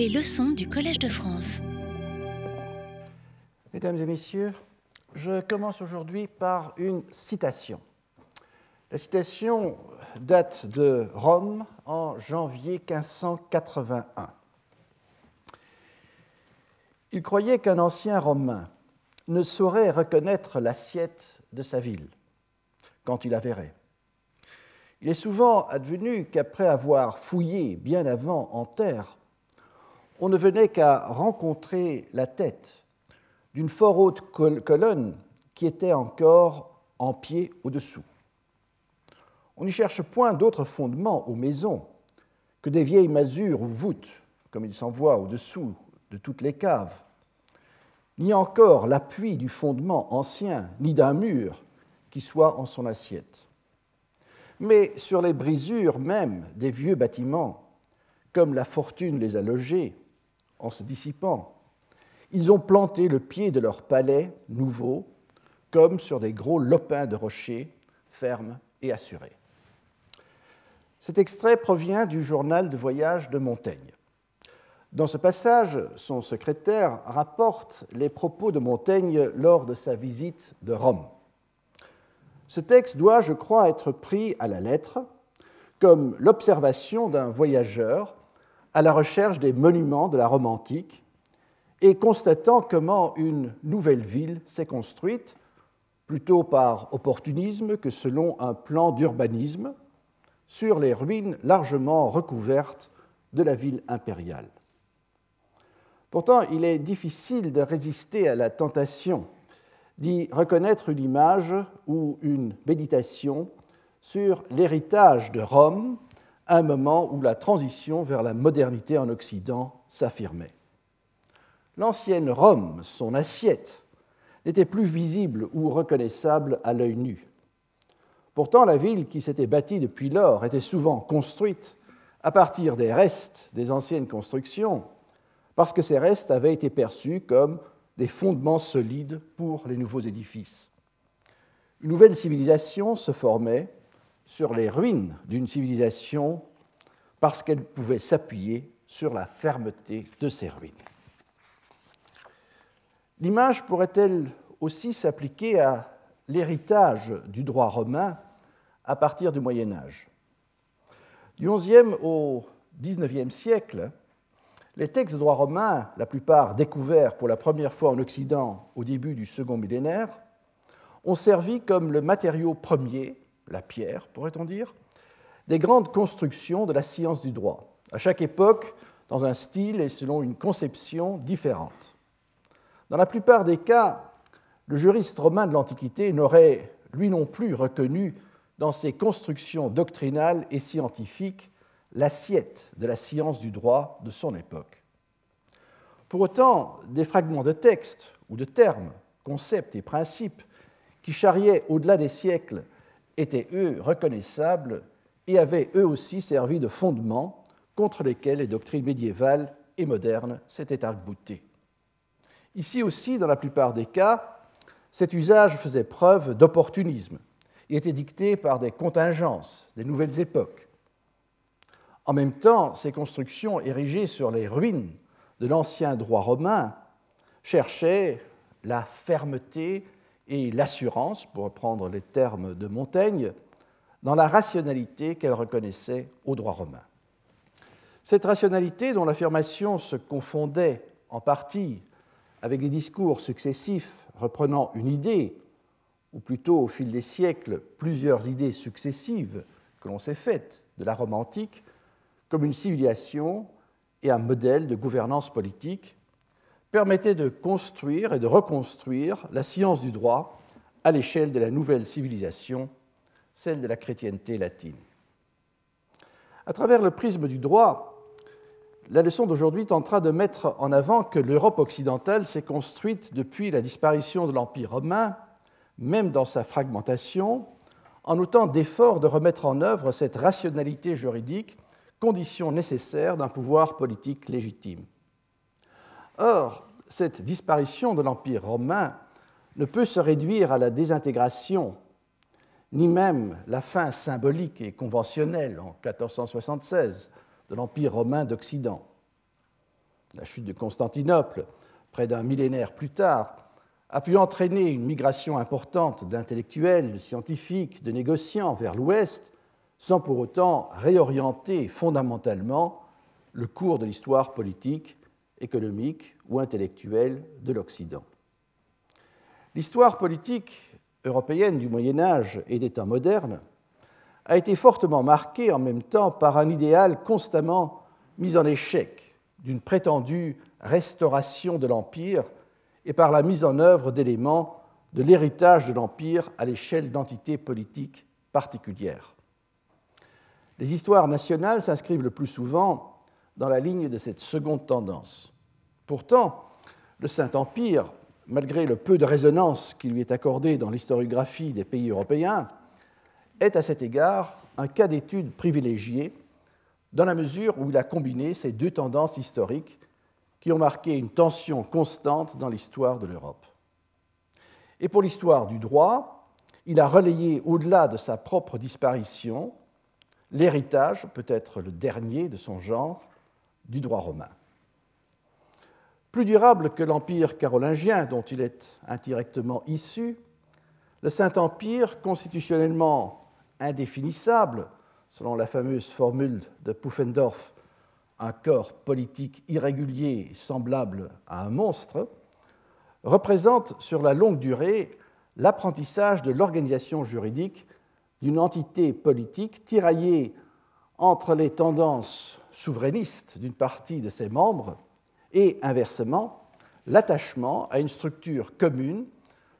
Les leçons du Collège de France. Mesdames et messieurs, je commence aujourd'hui par une citation. La citation date de Rome en janvier 1581. Il croyait qu'un ancien Romain ne saurait reconnaître l'assiette de sa ville quand il la verrait. Il est souvent advenu qu'après avoir fouillé bien avant en terre, on ne venait qu'à rencontrer la tête d'une fort haute colonne qui était encore en pied au-dessous. On n'y cherche point d'autre fondement aux maisons que des vieilles masures ou voûtes, comme il s'en voit au-dessous de toutes les caves, ni encore l'appui du fondement ancien, ni d'un mur qui soit en son assiette mais sur les brisures même des vieux bâtiments, comme la fortune les a logés en se dissipant. Ils ont planté le pied de leur palais nouveau, comme sur des gros lopins de rochers, fermes et assurés. Cet extrait provient du journal de voyage de Montaigne. Dans ce passage, son secrétaire rapporte les propos de Montaigne lors de sa visite de Rome. Ce texte doit, je crois, être pris à la lettre comme l'observation d'un voyageur à la recherche des monuments de la Rome antique et constatant comment une nouvelle ville s'est construite, plutôt par opportunisme que selon un plan d'urbanisme, sur les ruines largement recouvertes de la ville impériale. Pourtant, il est difficile de résister à la tentation d'y reconnaître une image ou une méditation sur l'héritage de Rome un moment où la transition vers la modernité en Occident s'affirmait. L'ancienne Rome, son assiette, n'était plus visible ou reconnaissable à l'œil nu. Pourtant, la ville qui s'était bâtie depuis lors était souvent construite à partir des restes des anciennes constructions, parce que ces restes avaient été perçus comme des fondements solides pour les nouveaux édifices. Une nouvelle civilisation se formait sur les ruines d'une civilisation parce qu'elle pouvait s'appuyer sur la fermeté de ces ruines. L'image pourrait-elle aussi s'appliquer à l'héritage du droit romain à partir du Moyen Âge? Du XIe au XIXe siècle, les textes de droit romain, la plupart découverts pour la première fois en Occident au début du second millénaire, ont servi comme le matériau premier, la pierre, pourrait-on dire, des grandes constructions de la science du droit, à chaque époque dans un style et selon une conception différente. Dans la plupart des cas, le juriste romain de l'Antiquité n'aurait lui non plus reconnu dans ses constructions doctrinales et scientifiques l'assiette de la science du droit de son époque. Pour autant, des fragments de texte ou de termes, concepts et principes qui charriaient au-delà des siècles étaient, eux, reconnaissables et avaient, eux aussi, servi de fondement contre lesquels les doctrines médiévales et modernes s'étaient arc-boutées. Ici aussi, dans la plupart des cas, cet usage faisait preuve d'opportunisme et était dicté par des contingences, des nouvelles époques, en même temps, ces constructions érigées sur les ruines de l'ancien droit romain cherchaient la fermeté et l'assurance, pour reprendre les termes de Montaigne, dans la rationalité qu'elles reconnaissaient au droit romain. Cette rationalité, dont l'affirmation se confondait en partie avec des discours successifs reprenant une idée, ou plutôt au fil des siècles plusieurs idées successives que l'on s'est faites de la Rome antique, comme une civilisation et un modèle de gouvernance politique, permettait de construire et de reconstruire la science du droit à l'échelle de la nouvelle civilisation, celle de la chrétienté latine. À travers le prisme du droit, la leçon d'aujourd'hui tentera de mettre en avant que l'Europe occidentale s'est construite depuis la disparition de l'Empire romain, même dans sa fragmentation, en autant d'efforts de remettre en œuvre cette rationalité juridique condition nécessaire d'un pouvoir politique légitime. Or, cette disparition de l'Empire romain ne peut se réduire à la désintégration, ni même la fin symbolique et conventionnelle en 1476 de l'Empire romain d'Occident. la chute de Constantinople, près d'un millénaire plus tard, a pu entraîner une migration importante d'intellectuels, de scientifiques, de négociants vers l'Ouest, sans pour autant réorienter fondamentalement le cours de l'histoire politique, économique ou intellectuelle de l'Occident. L'histoire politique européenne du Moyen Âge et des temps modernes a été fortement marquée en même temps par un idéal constamment mis en échec d'une prétendue restauration de l'Empire et par la mise en œuvre d'éléments de l'héritage de l'Empire à l'échelle d'entités politiques particulières. Les histoires nationales s'inscrivent le plus souvent dans la ligne de cette seconde tendance. Pourtant, le Saint-Empire, malgré le peu de résonance qui lui est accordé dans l'historiographie des pays européens, est à cet égard un cas d'étude privilégié dans la mesure où il a combiné ces deux tendances historiques qui ont marqué une tension constante dans l'histoire de l'Europe. Et pour l'histoire du droit, il a relayé au-delà de sa propre disparition l'héritage, peut-être le dernier de son genre, du droit romain. Plus durable que l'empire carolingien dont il est indirectement issu, le Saint-Empire, constitutionnellement indéfinissable, selon la fameuse formule de Pufendorf, un corps politique irrégulier semblable à un monstre, représente sur la longue durée l'apprentissage de l'organisation juridique d'une entité politique tiraillée entre les tendances souverainistes d'une partie de ses membres et, inversement, l'attachement à une structure commune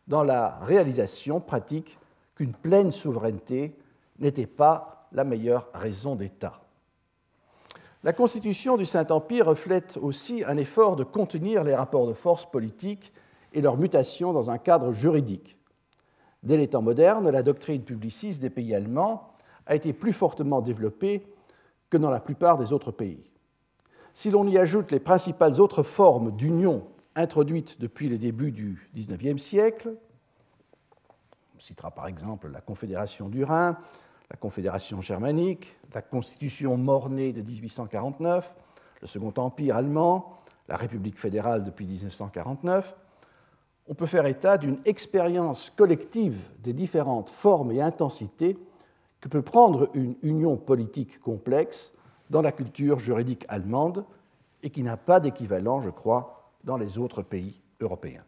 dans la réalisation pratique qu'une pleine souveraineté n'était pas la meilleure raison d'État. La constitution du Saint-Empire reflète aussi un effort de contenir les rapports de force politiques et leur mutation dans un cadre juridique. Dès les temps modernes, la doctrine publiciste des pays allemands a été plus fortement développée que dans la plupart des autres pays. Si l'on y ajoute les principales autres formes d'union introduites depuis le début du XIXe siècle, on citera par exemple la Confédération du Rhin, la Confédération germanique, la Constitution mornée de 1849, le Second Empire allemand, la République fédérale depuis 1949, on peut faire état d'une expérience collective des différentes formes et intensités que peut prendre une union politique complexe dans la culture juridique allemande et qui n'a pas d'équivalent, je crois, dans les autres pays européens.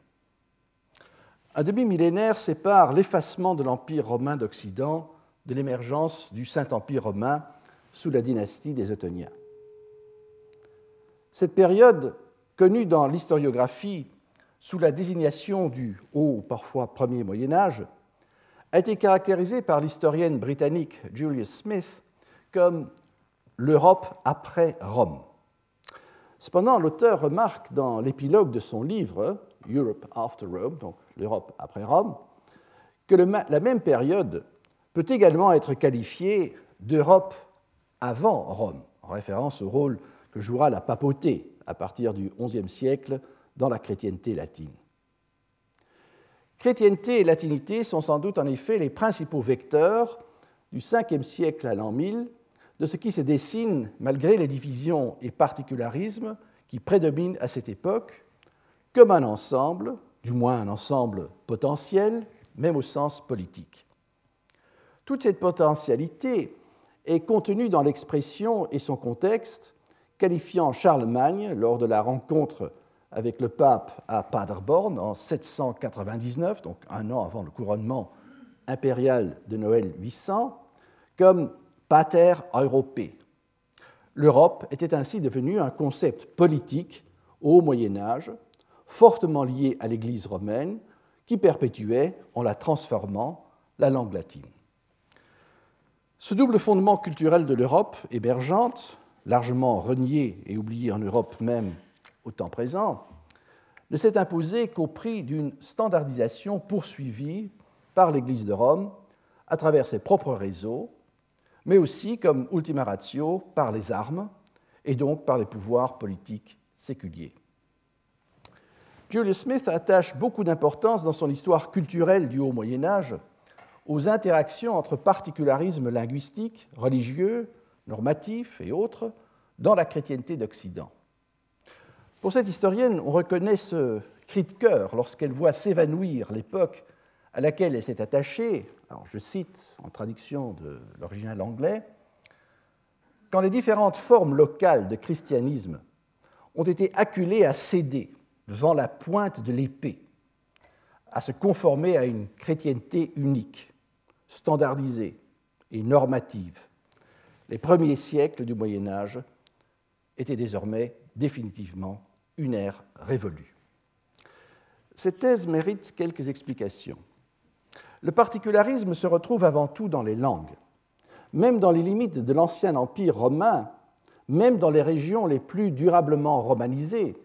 Un demi-millénaire sépare l'effacement de l'Empire romain d'Occident de l'émergence du Saint-Empire romain sous la dynastie des Ottoniens. Cette période, connue dans l'historiographie sous la désignation du Haut ou parfois Premier Moyen Âge, a été caractérisée par l'historienne britannique Julius Smith comme l'Europe après Rome. Cependant, l'auteur remarque dans l'épilogue de son livre, Europe After Rome, donc l'Europe après Rome, que la même période peut également être qualifié d'Europe avant Rome, en référence au rôle que jouera la papauté à partir du XIe siècle dans la chrétienté latine. Chrétienté et latinité sont sans doute en effet les principaux vecteurs du 5e siècle à l'an 1000 de ce qui se dessine malgré les divisions et particularismes qui prédominent à cette époque comme un ensemble, du moins un ensemble potentiel, même au sens politique. Toute cette potentialité est contenue dans l'expression et son contexte, qualifiant Charlemagne, lors de la rencontre avec le pape à Paderborn en 799, donc un an avant le couronnement impérial de Noël 800, comme pater europé. L'Europe était ainsi devenue un concept politique au Moyen Âge, fortement lié à l'Église romaine, qui perpétuait, en la transformant, la langue latine. Ce double fondement culturel de l'Europe émergente, largement renié et oublié en Europe même au temps présent, ne s'est imposé qu'au prix d'une standardisation poursuivie par l'Église de Rome à travers ses propres réseaux, mais aussi comme ultima ratio par les armes et donc par les pouvoirs politiques séculiers. Julius Smith attache beaucoup d'importance dans son histoire culturelle du Haut Moyen Âge aux interactions entre particularismes linguistiques, religieux, normatifs et autres dans la chrétienté d'Occident. Pour cette historienne, on reconnaît ce cri de cœur lorsqu'elle voit s'évanouir l'époque à laquelle elle s'est attachée, alors je cite en traduction de l'original anglais, quand les différentes formes locales de christianisme ont été acculées à céder devant la pointe de l'épée, à se conformer à une chrétienté unique, standardisée et normative, les premiers siècles du Moyen Âge étaient désormais définitivement une ère révolue. Cette thèse mérite quelques explications. Le particularisme se retrouve avant tout dans les langues. Même dans les limites de l'ancien empire romain, même dans les régions les plus durablement romanisées,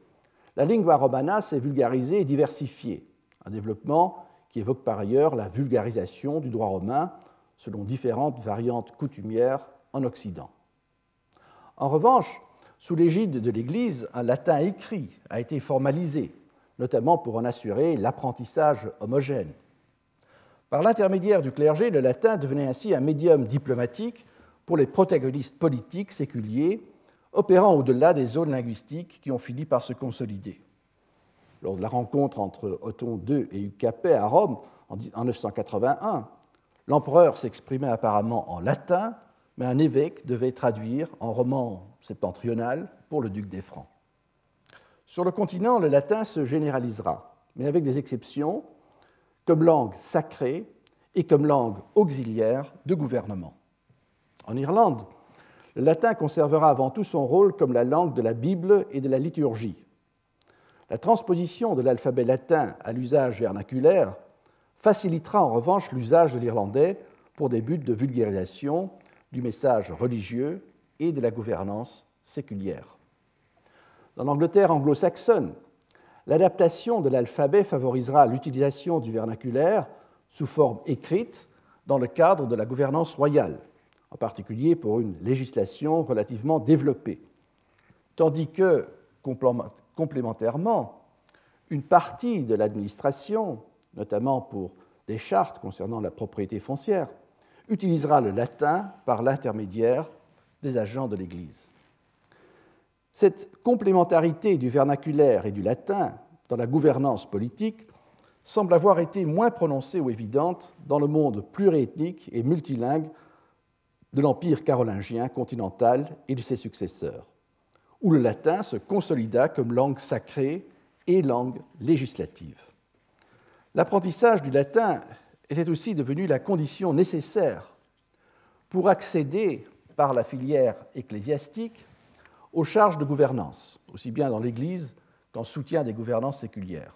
la lingua romana s'est vulgarisée et diversifiée, un développement qui évoque par ailleurs la vulgarisation du droit romain selon différentes variantes coutumières en Occident. En revanche, sous l'égide de l'Église, un latin écrit a été formalisé, notamment pour en assurer l'apprentissage homogène. Par l'intermédiaire du clergé, le latin devenait ainsi un médium diplomatique pour les protagonistes politiques séculiers opérant au-delà des zones linguistiques qui ont fini par se consolider. Lors de la rencontre entre Othon II et Hugues Capet à Rome en 981, l'empereur s'exprimait apparemment en latin, mais un évêque devait traduire en roman septentrional pour le duc des Francs. Sur le continent, le latin se généralisera, mais avec des exceptions, comme langue sacrée et comme langue auxiliaire de gouvernement. En Irlande, le latin conservera avant tout son rôle comme la langue de la Bible et de la liturgie. La transposition de l'alphabet latin à l'usage vernaculaire facilitera en revanche l'usage de l'irlandais pour des buts de vulgarisation du message religieux et de la gouvernance séculière. Dans l'Angleterre anglo-saxonne, L'adaptation de l'alphabet favorisera l'utilisation du vernaculaire sous forme écrite dans le cadre de la gouvernance royale, en particulier pour une législation relativement développée, tandis que, complémentairement, une partie de l'administration, notamment pour des chartes concernant la propriété foncière, utilisera le latin par l'intermédiaire des agents de l'Église. Cette complémentarité du vernaculaire et du latin dans la gouvernance politique semble avoir été moins prononcée ou évidente dans le monde pluriethnique et multilingue de l'Empire carolingien continental et de ses successeurs, où le latin se consolida comme langue sacrée et langue législative. L'apprentissage du latin était aussi devenu la condition nécessaire pour accéder par la filière ecclésiastique aux charges de gouvernance, aussi bien dans l'Église qu'en soutien des gouvernances séculières.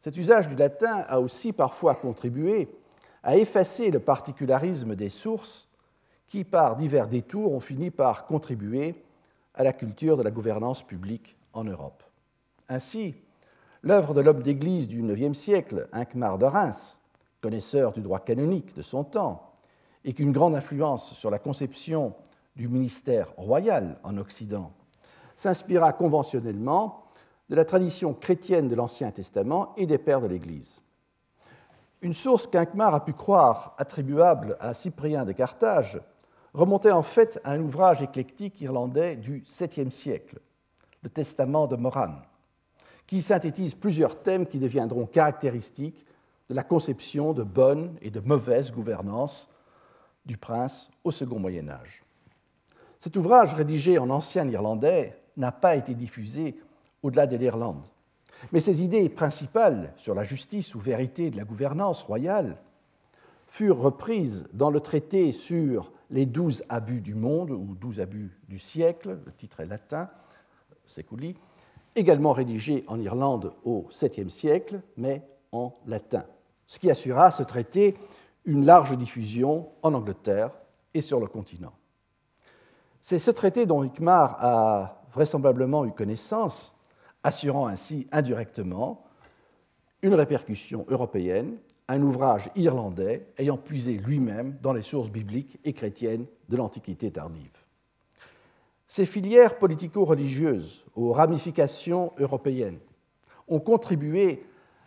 Cet usage du latin a aussi parfois contribué à effacer le particularisme des sources qui, par divers détours, ont fini par contribuer à la culture de la gouvernance publique en Europe. Ainsi, l'œuvre de l'homme d'Église du IXe siècle, Inquemar de Reims, connaisseur du droit canonique de son temps, et qu'une grande influence sur la conception du ministère royal en Occident, s'inspira conventionnellement de la tradition chrétienne de l'Ancien Testament et des pères de l'Église. Une source qu'Inkmar a pu croire attribuable à Cyprien de Carthage remontait en fait à un ouvrage éclectique irlandais du 7e siècle, le Testament de Moran, qui synthétise plusieurs thèmes qui deviendront caractéristiques de la conception de bonne et de mauvaise gouvernance du prince au second Moyen Âge. Cet ouvrage, rédigé en ancien irlandais, n'a pas été diffusé au-delà de l'Irlande. Mais ses idées principales sur la justice ou vérité de la gouvernance royale furent reprises dans le traité sur les douze abus du monde ou douze abus du siècle, le titre est latin, Seculi, également rédigé en Irlande au 7e siècle, mais en latin, ce qui assura ce traité une large diffusion en Angleterre et sur le continent. C'est ce traité dont Hikmar a vraisemblablement eu connaissance, assurant ainsi indirectement une répercussion européenne, un ouvrage irlandais ayant puisé lui-même dans les sources bibliques et chrétiennes de l'Antiquité tardive. Ces filières politico-religieuses aux ramifications européennes ont contribué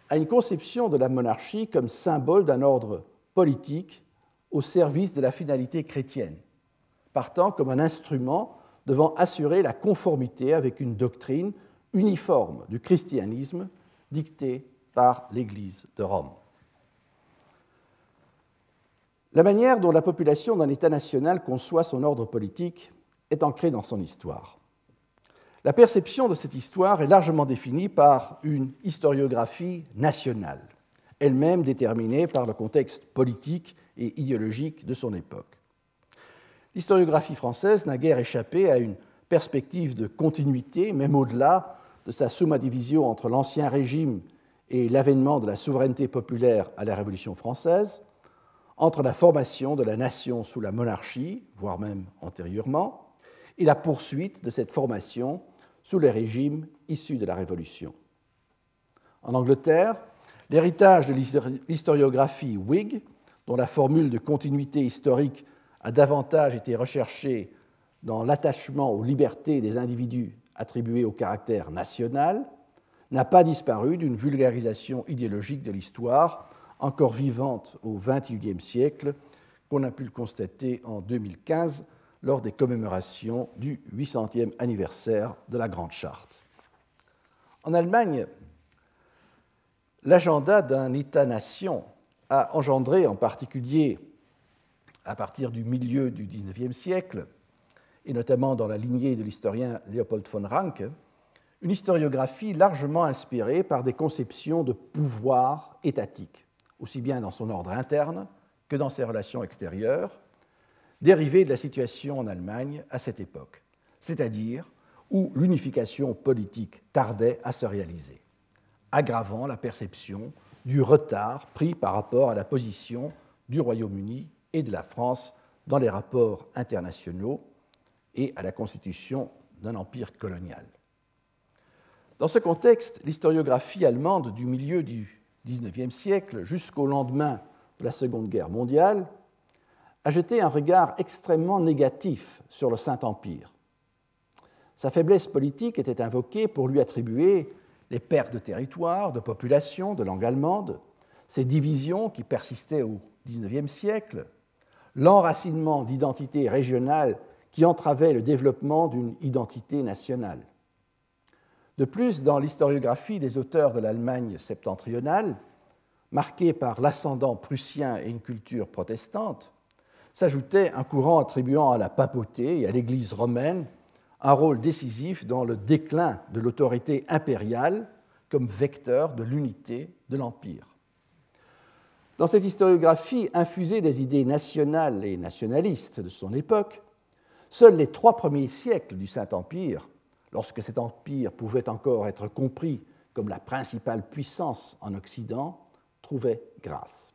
à une conception de la monarchie comme symbole d'un ordre politique au service de la finalité chrétienne, partant comme un instrument devant assurer la conformité avec une doctrine uniforme du christianisme dicté par l'Église de Rome. La manière dont la population d'un État national conçoit son ordre politique est ancrée dans son histoire. La perception de cette histoire est largement définie par une historiographie nationale, elle-même déterminée par le contexte politique et idéologique de son époque. L'historiographie française n'a guère échappé à une perspective de continuité, même au-delà de sa summa division entre l'Ancien Régime et l'avènement de la souveraineté populaire à la Révolution française, entre la formation de la nation sous la monarchie, voire même antérieurement, et la poursuite de cette formation sous les régimes issus de la Révolution. En Angleterre, l'héritage de l'historiographie Whig, dont la formule de continuité historique a davantage été recherchée dans l'attachement aux libertés des individus attribués au caractère national, n'a pas disparu d'une vulgarisation idéologique de l'histoire encore vivante au XXIe siècle, qu'on a pu le constater en 2015 lors des commémorations du 800e anniversaire de la Grande Charte. En Allemagne, l'agenda d'un État-nation a engendré, en particulier à partir du milieu du XIXe siècle, et notamment dans la lignée de l'historien Leopold von Ranke, une historiographie largement inspirée par des conceptions de pouvoir étatique, aussi bien dans son ordre interne que dans ses relations extérieures, dérivées de la situation en Allemagne à cette époque, c'est-à-dire où l'unification politique tardait à se réaliser, aggravant la perception du retard pris par rapport à la position du Royaume-Uni et de la France dans les rapports internationaux et à la constitution d'un empire colonial. Dans ce contexte, l'historiographie allemande du milieu du XIXe siècle jusqu'au lendemain de la Seconde Guerre mondiale a jeté un regard extrêmement négatif sur le Saint-Empire. Sa faiblesse politique était invoquée pour lui attribuer les pertes de territoire, de population, de langue allemande, ses divisions qui persistaient au XIXe siècle, l'enracinement d'identités régionales qui entravait le développement d'une identité nationale. De plus, dans l'historiographie des auteurs de l'Allemagne septentrionale, marquée par l'ascendant prussien et une culture protestante, s'ajoutait un courant attribuant à la papauté et à l'Église romaine un rôle décisif dans le déclin de l'autorité impériale comme vecteur de l'unité de l'Empire. Dans cette historiographie infusée des idées nationales et nationalistes de son époque, seuls les trois premiers siècles du Saint-Empire, lorsque cet empire pouvait encore être compris comme la principale puissance en Occident, trouvaient grâce.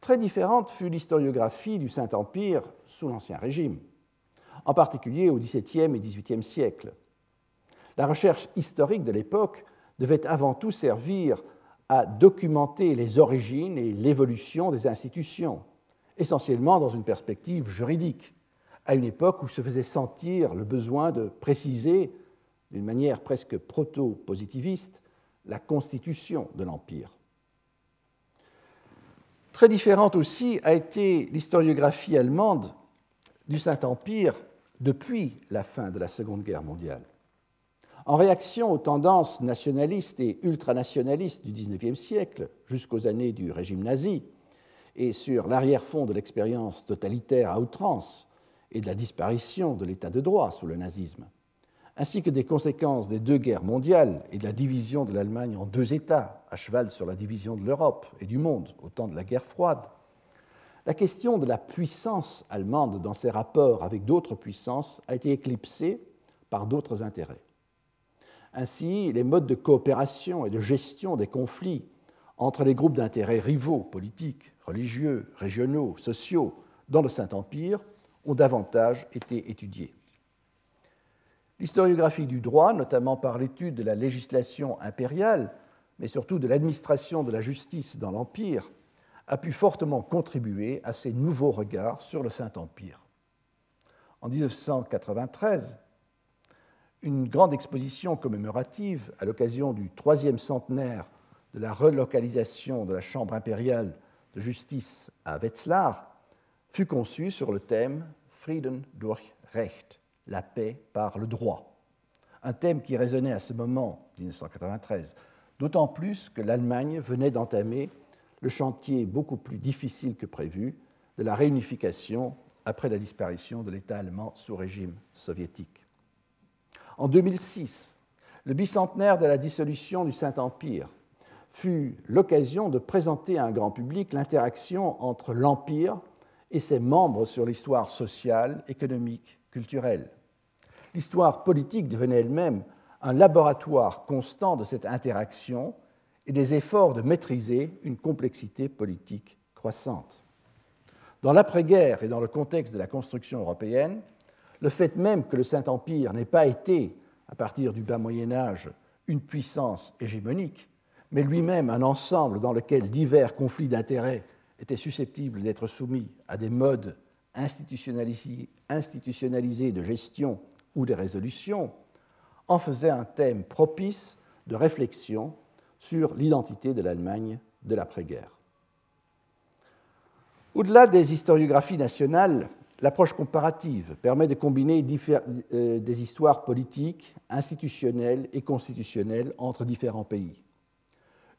Très différente fut l'historiographie du Saint-Empire sous l'Ancien Régime, en particulier au XVIIe et XVIIIe siècle. La recherche historique de l'époque devait avant tout servir à documenter les origines et l'évolution des institutions, essentiellement dans une perspective juridique, à une époque où se faisait sentir le besoin de préciser, d'une manière presque proto-positiviste, la constitution de l'Empire. Très différente aussi a été l'historiographie allemande du Saint-Empire depuis la fin de la Seconde Guerre mondiale. En réaction aux tendances nationalistes et ultranationalistes du XIXe siècle, jusqu'aux années du régime nazi, et sur l'arrière-fond de l'expérience totalitaire à outrance et de la disparition de l'état de droit sous le nazisme, ainsi que des conséquences des deux guerres mondiales et de la division de l'Allemagne en deux États, à cheval sur la division de l'Europe et du monde au temps de la guerre froide, la question de la puissance allemande dans ses rapports avec d'autres puissances a été éclipsée par d'autres intérêts. Ainsi, les modes de coopération et de gestion des conflits entre les groupes d'intérêts rivaux, politiques, religieux, régionaux, sociaux, dans le Saint-Empire ont davantage été étudiés. L'historiographie du droit, notamment par l'étude de la législation impériale, mais surtout de l'administration de la justice dans l'Empire, a pu fortement contribuer à ces nouveaux regards sur le Saint-Empire. En 1993, une grande exposition commémorative à l'occasion du troisième centenaire de la relocalisation de la Chambre impériale de justice à Wetzlar fut conçue sur le thème Frieden durch Recht, la paix par le droit, un thème qui résonnait à ce moment, 1993, d'autant plus que l'Allemagne venait d'entamer le chantier beaucoup plus difficile que prévu de la réunification après la disparition de l'État allemand sous régime soviétique. En 2006, le bicentenaire de la dissolution du Saint-Empire fut l'occasion de présenter à un grand public l'interaction entre l'Empire et ses membres sur l'histoire sociale, économique, culturelle. L'histoire politique devenait elle-même un laboratoire constant de cette interaction et des efforts de maîtriser une complexité politique croissante. Dans l'après-guerre et dans le contexte de la construction européenne, le fait même que le Saint-Empire n'ait pas été, à partir du bas Moyen Âge, une puissance hégémonique, mais lui-même un ensemble dans lequel divers conflits d'intérêts étaient susceptibles d'être soumis à des modes institutionnalisés de gestion ou de résolution, en faisait un thème propice de réflexion sur l'identité de l'Allemagne de l'après-guerre. Au-delà des historiographies nationales, l'approche comparative permet de combiner euh, des histoires politiques, institutionnelles et constitutionnelles entre différents pays.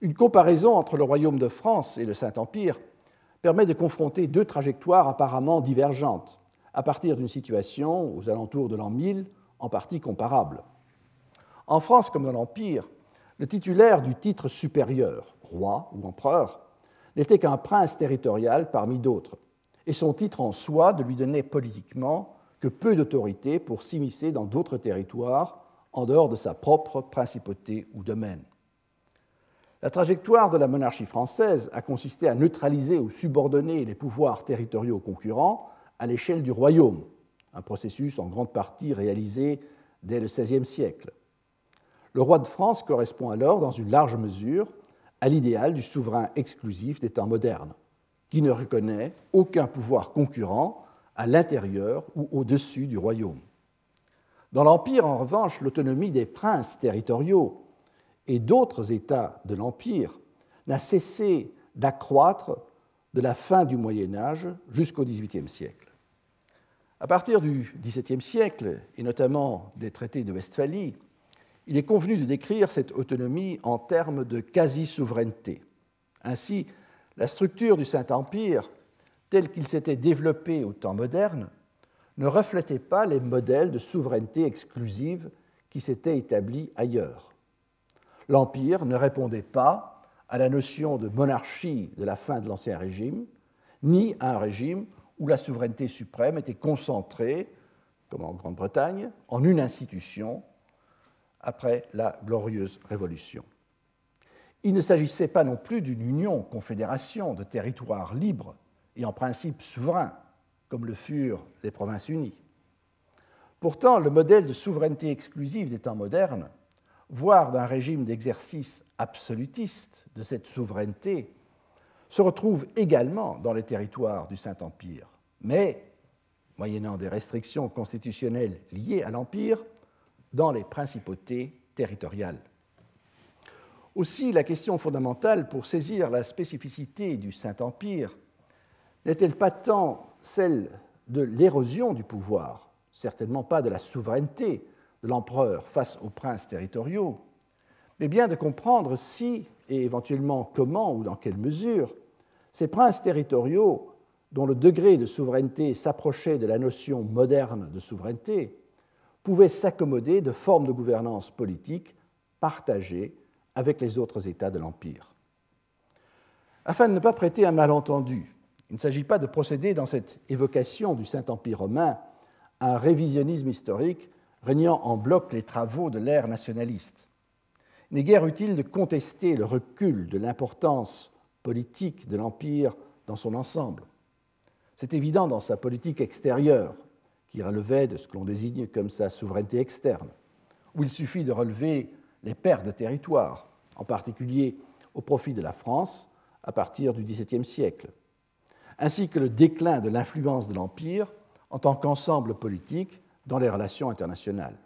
Une comparaison entre le Royaume de France et le Saint-Empire permet de confronter deux trajectoires apparemment divergentes, à partir d'une situation aux alentours de l'an 1000 en partie comparable. En France comme dans l'Empire, le titulaire du titre supérieur, roi ou empereur, n'était qu'un prince territorial parmi d'autres, et son titre en soi ne lui donnait politiquement que peu d'autorité pour s'immiscer dans d'autres territoires en dehors de sa propre principauté ou domaine. La trajectoire de la monarchie française a consisté à neutraliser ou subordonner les pouvoirs territoriaux concurrents à l'échelle du royaume, un processus en grande partie réalisé dès le XVIe siècle. Le roi de France correspond alors, dans une large mesure, à l'idéal du souverain exclusif des temps modernes, qui ne reconnaît aucun pouvoir concurrent à l'intérieur ou au-dessus du royaume. Dans l'Empire, en revanche, l'autonomie des princes territoriaux et d'autres États de l'Empire n'a cessé d'accroître de la fin du Moyen Âge jusqu'au XVIIIe siècle. À partir du XVIIe siècle, et notamment des traités de Westphalie, il est convenu de décrire cette autonomie en termes de quasi-souveraineté. Ainsi, la structure du Saint-Empire, telle qu'il s'était développé au temps moderne, ne reflétait pas les modèles de souveraineté exclusive qui s'étaient établis ailleurs l'Empire ne répondait pas à la notion de monarchie de la fin de l'Ancien Régime, ni à un régime où la souveraineté suprême était concentrée, comme en Grande-Bretagne, en une institution après la glorieuse Révolution. Il ne s'agissait pas non plus d'une union, confédération de territoires libres et en principe souverains, comme le furent les provinces unies. Pourtant, le modèle de souveraineté exclusive des temps modernes voire d'un régime d'exercice absolutiste de cette souveraineté, se retrouve également dans les territoires du Saint-Empire, mais, moyennant des restrictions constitutionnelles liées à l'Empire, dans les principautés territoriales. Aussi, la question fondamentale pour saisir la spécificité du Saint-Empire n'est-elle pas tant celle de l'érosion du pouvoir, certainement pas de la souveraineté, de l'empereur face aux princes territoriaux, mais bien de comprendre si, et éventuellement comment ou dans quelle mesure, ces princes territoriaux, dont le degré de souveraineté s'approchait de la notion moderne de souveraineté, pouvaient s'accommoder de formes de gouvernance politique partagées avec les autres États de l'Empire. Afin de ne pas prêter un malentendu, il ne s'agit pas de procéder dans cette évocation du Saint-Empire romain à un révisionnisme historique régnant en bloc les travaux de l'ère nationaliste. Il n'est guère utile de contester le recul de l'importance politique de l'Empire dans son ensemble. C'est évident dans sa politique extérieure, qui relevait de ce que l'on désigne comme sa souveraineté externe, où il suffit de relever les pertes de territoire, en particulier au profit de la France à partir du XVIIe siècle, ainsi que le déclin de l'influence de l'Empire en tant qu'ensemble politique dans les relations internationales.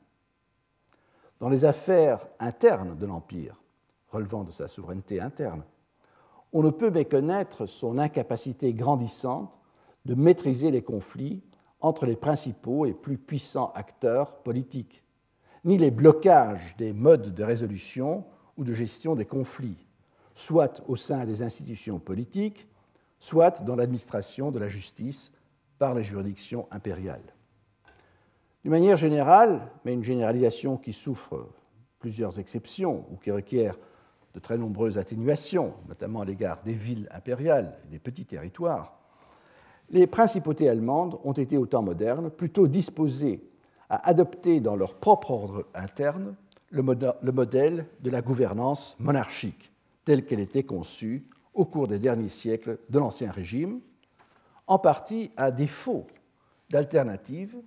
Dans les affaires internes de l'Empire, relevant de sa souveraineté interne, on ne peut méconnaître son incapacité grandissante de maîtriser les conflits entre les principaux et plus puissants acteurs politiques, ni les blocages des modes de résolution ou de gestion des conflits, soit au sein des institutions politiques, soit dans l'administration de la justice par les juridictions impériales. D'une manière générale, mais une généralisation qui souffre plusieurs exceptions ou qui requiert de très nombreuses atténuations, notamment à l'égard des villes impériales et des petits territoires, les principautés allemandes ont été au temps moderne plutôt disposées à adopter dans leur propre ordre interne le modèle de la gouvernance monarchique telle qu'elle était conçue au cours des derniers siècles de l'Ancien Régime, en partie à défaut d'alternatives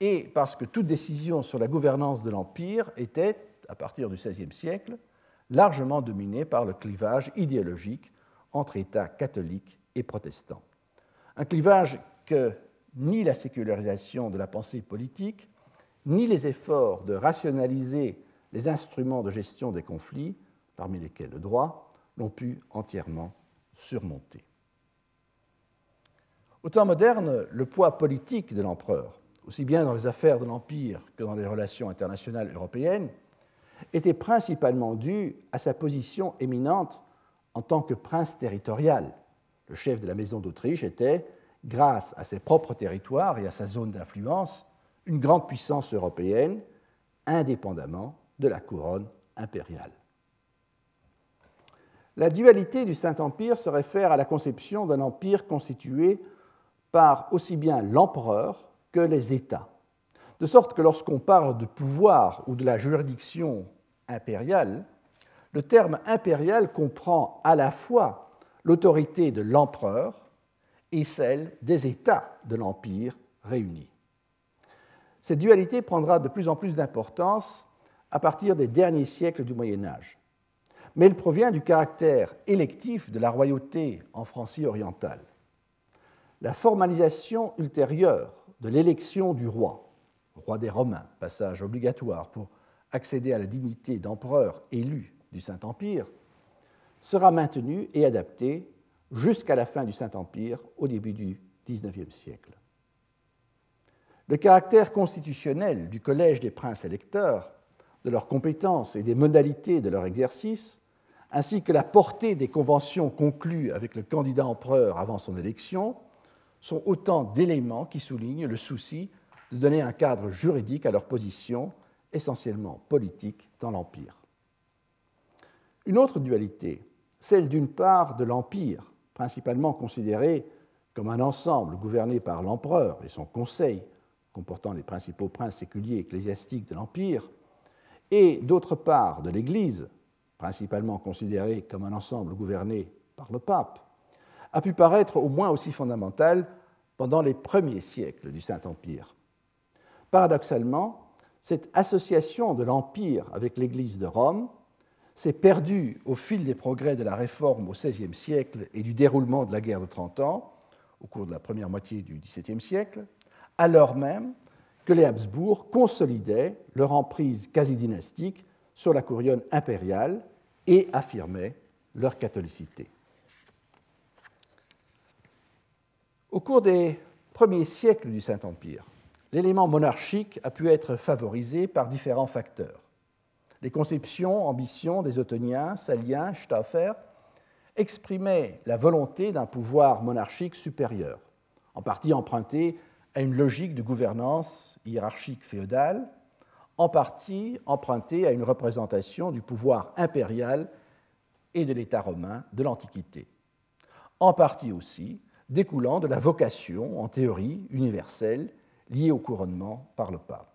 et parce que toute décision sur la gouvernance de l'Empire était, à partir du XVIe siècle, largement dominée par le clivage idéologique entre États catholiques et protestants. Un clivage que ni la sécularisation de la pensée politique, ni les efforts de rationaliser les instruments de gestion des conflits, parmi lesquels le droit, n'ont pu entièrement surmonter. Au temps moderne, le poids politique de l'empereur, aussi bien dans les affaires de l'Empire que dans les relations internationales européennes, était principalement dû à sa position éminente en tant que prince territorial. Le chef de la maison d'Autriche était, grâce à ses propres territoires et à sa zone d'influence, une grande puissance européenne, indépendamment de la couronne impériale. La dualité du Saint-Empire se réfère à la conception d'un empire constitué par aussi bien l'empereur que les États. De sorte que lorsqu'on parle de pouvoir ou de la juridiction impériale, le terme impérial comprend à la fois l'autorité de l'empereur et celle des États de l'Empire réunis. Cette dualité prendra de plus en plus d'importance à partir des derniers siècles du Moyen Âge, mais elle provient du caractère électif de la royauté en Francie orientale. La formalisation ultérieure de l'élection du roi, roi des Romains, passage obligatoire pour accéder à la dignité d'empereur élu du Saint-Empire, sera maintenue et adaptée jusqu'à la fin du Saint-Empire au début du XIXe siècle. Le caractère constitutionnel du Collège des princes électeurs, de leurs compétences et des modalités de leur exercice, ainsi que la portée des conventions conclues avec le candidat empereur avant son élection, sont autant d'éléments qui soulignent le souci de donner un cadre juridique à leur position essentiellement politique dans l'Empire. Une autre dualité, celle d'une part de l'Empire, principalement considéré comme un ensemble gouverné par l'empereur et son conseil, comportant les principaux princes séculiers ecclésiastiques de l'Empire, et d'autre part de l'Église, principalement considéré comme un ensemble gouverné par le pape, a pu paraître au moins aussi fondamental pendant les premiers siècles du Saint-Empire. Paradoxalement, cette association de l'Empire avec l'Église de Rome s'est perdue au fil des progrès de la réforme au XVIe siècle et du déroulement de la guerre de Trente Ans, au cours de la première moitié du XVIIe siècle, alors même que les Habsbourg consolidaient leur emprise quasi dynastique sur la couronne impériale et affirmaient leur catholicité. Au cours des premiers siècles du Saint-Empire, l'élément monarchique a pu être favorisé par différents facteurs. Les conceptions, ambitions des Ottoniens, Saliens, Stauffer exprimaient la volonté d'un pouvoir monarchique supérieur, en partie emprunté à une logique de gouvernance hiérarchique féodale, en partie emprunté à une représentation du pouvoir impérial et de l'État romain de l'Antiquité, en partie aussi découlant de la vocation, en théorie, universelle liées au couronnement par le pape.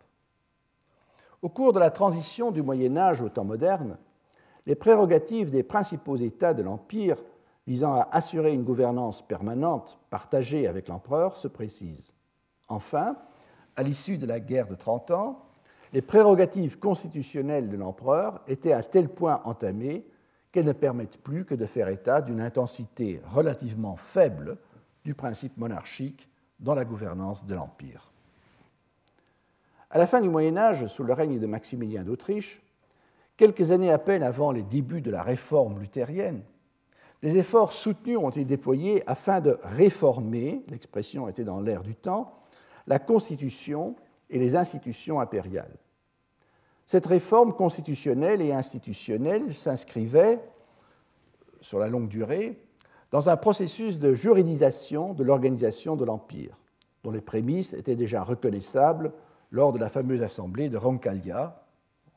Au cours de la transition du Moyen Âge au temps moderne, les prérogatives des principaux États de l'Empire visant à assurer une gouvernance permanente partagée avec l'empereur se précisent. Enfin, à l'issue de la guerre de Trente Ans, les prérogatives constitutionnelles de l'empereur étaient à tel point entamées qu'elles ne permettent plus que de faire état d'une intensité relativement faible du principe monarchique dans la gouvernance de l'Empire. À la fin du Moyen Âge, sous le règne de Maximilien d'Autriche, quelques années à peine avant les débuts de la réforme luthérienne, des efforts soutenus ont été déployés afin de réformer, l'expression était dans l'air du temps, la Constitution et les institutions impériales. Cette réforme constitutionnelle et institutionnelle s'inscrivait, sur la longue durée, dans un processus de juridisation de l'organisation de l'Empire, dont les prémices étaient déjà reconnaissables lors de la fameuse assemblée de Roncalia,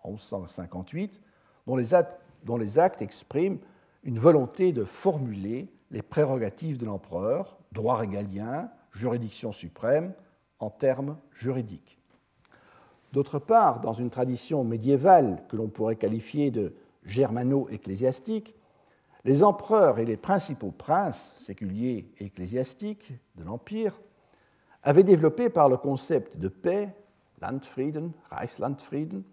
en 1158, dont les, actes, dont les actes expriment une volonté de formuler les prérogatives de l'empereur, droit régalien, juridiction suprême, en termes juridiques. D'autre part, dans une tradition médiévale que l'on pourrait qualifier de germano-ecclésiastique, les empereurs et les principaux princes, séculiers et ecclésiastiques de l'Empire, avaient développé par le concept de paix, Landfrieden, Reichslandfrieden,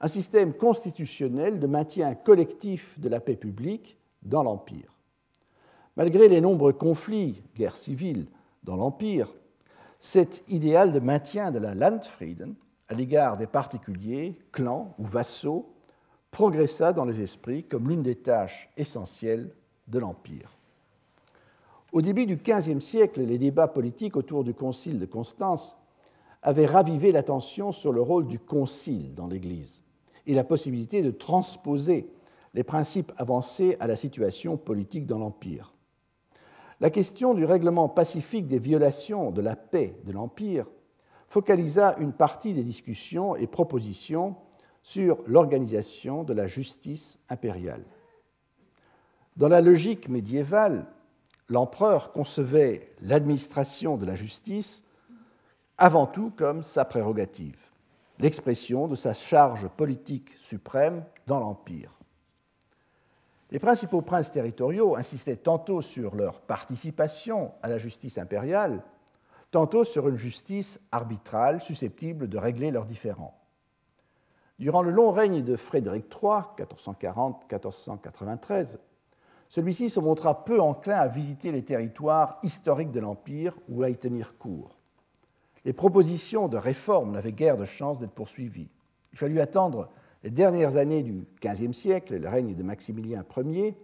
un système constitutionnel de maintien collectif de la paix publique dans l'Empire. Malgré les nombreux conflits, guerres civiles dans l'Empire, cet idéal de maintien de la Landfrieden à l'égard des particuliers, clans ou vassaux progressa dans les esprits comme l'une des tâches essentielles de l'Empire. Au début du XVe siècle, les débats politiques autour du Concile de Constance avaient ravivé l'attention sur le rôle du Concile dans l'Église et la possibilité de transposer les principes avancés à la situation politique dans l'Empire. La question du règlement pacifique des violations de la paix de l'Empire focalisa une partie des discussions et propositions sur l'organisation de la justice impériale. Dans la logique médiévale, l'empereur concevait l'administration de la justice avant tout comme sa prérogative, l'expression de sa charge politique suprême dans l'Empire. Les principaux princes territoriaux insistaient tantôt sur leur participation à la justice impériale, tantôt sur une justice arbitrale susceptible de régler leurs différends. Durant le long règne de Frédéric III, 1440-1493, celui-ci se montra peu enclin à visiter les territoires historiques de l'Empire ou à y tenir court. Les propositions de réforme n'avaient guère de chance d'être poursuivies. Il fallut attendre les dernières années du XVe siècle, le règne de Maximilien Ier,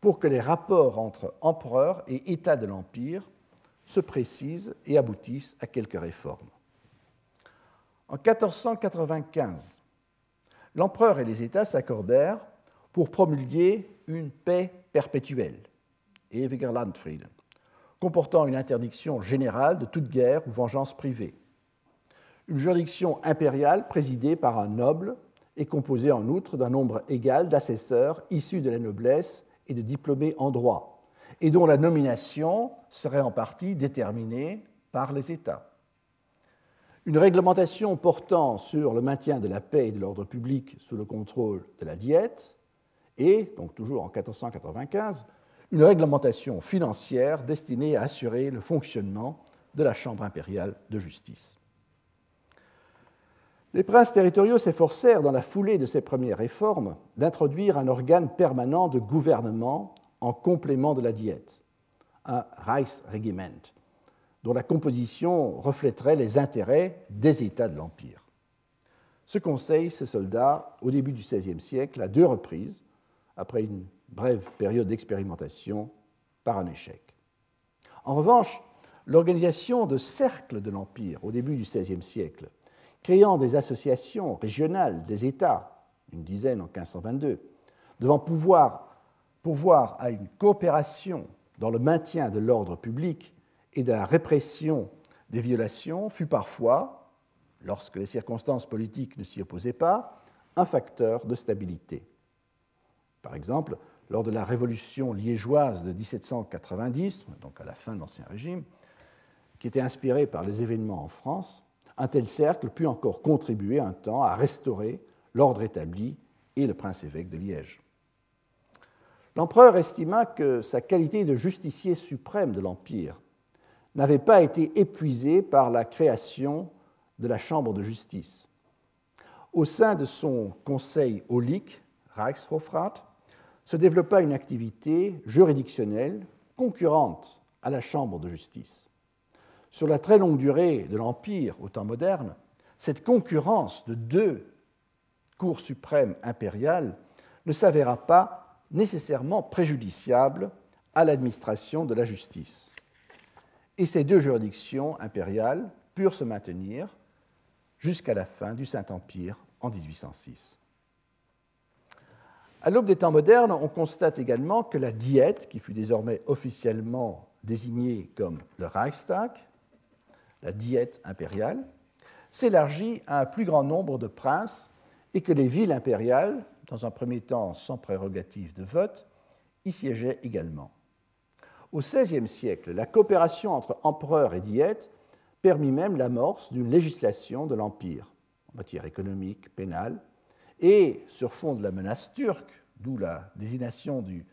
pour que les rapports entre empereur et État de l'Empire se précisent et aboutissent à quelques réformes. En 1495, l'empereur et les États s'accordèrent pour promulguer une paix perpétuelle, Ewigerlandfrieden, comportant une interdiction générale de toute guerre ou vengeance privée. Une juridiction impériale présidée par un noble et composée en outre d'un nombre égal d'assesseurs issus de la noblesse et de diplômés en droit, et dont la nomination serait en partie déterminée par les États une réglementation portant sur le maintien de la paix et de l'ordre public sous le contrôle de la diète, et, donc toujours en 1495, une réglementation financière destinée à assurer le fonctionnement de la Chambre impériale de justice. Les princes territoriaux s'efforcèrent, dans la foulée de ces premières réformes, d'introduire un organe permanent de gouvernement en complément de la diète, un Reichsregiment, dont la composition reflèterait les intérêts des États de l'Empire. Ce conseil se solda au début du XVIe siècle à deux reprises, après une brève période d'expérimentation, par un échec. En revanche, l'organisation de cercles de l'Empire au début du XVIe siècle, créant des associations régionales des États, une dizaine en 1522, devant pouvoir, pouvoir à une coopération dans le maintien de l'ordre public et de la répression des violations fut parfois, lorsque les circonstances politiques ne s'y opposaient pas, un facteur de stabilité. Par exemple, lors de la révolution liégeoise de 1790, donc à la fin de l'Ancien Régime, qui était inspirée par les événements en France, un tel cercle put encore contribuer un temps à restaurer l'ordre établi et le prince-évêque de Liège. L'empereur estima que sa qualité de justicier suprême de l'Empire n'avait pas été épuisé par la création de la Chambre de justice. Au sein de son conseil aulique, Reichshofrat, se développa une activité juridictionnelle concurrente à la Chambre de justice. Sur la très longue durée de l'Empire au temps moderne, cette concurrence de deux cours suprêmes impériales ne s'avéra pas nécessairement préjudiciable à l'administration de la justice et ces deux juridictions impériales purent se maintenir jusqu'à la fin du Saint-Empire en 1806. À l'aube des temps modernes, on constate également que la Diète, qui fut désormais officiellement désignée comme le Reichstag, la Diète impériale, s'élargit à un plus grand nombre de princes et que les villes impériales, dans un premier temps sans prérogative de vote, y siégeaient également. Au XVIe siècle, la coopération entre empereurs et diètes permit même l'amorce d'une législation de l'Empire en matière économique, pénale, et sur fond de la menace turque, d'où la désignation du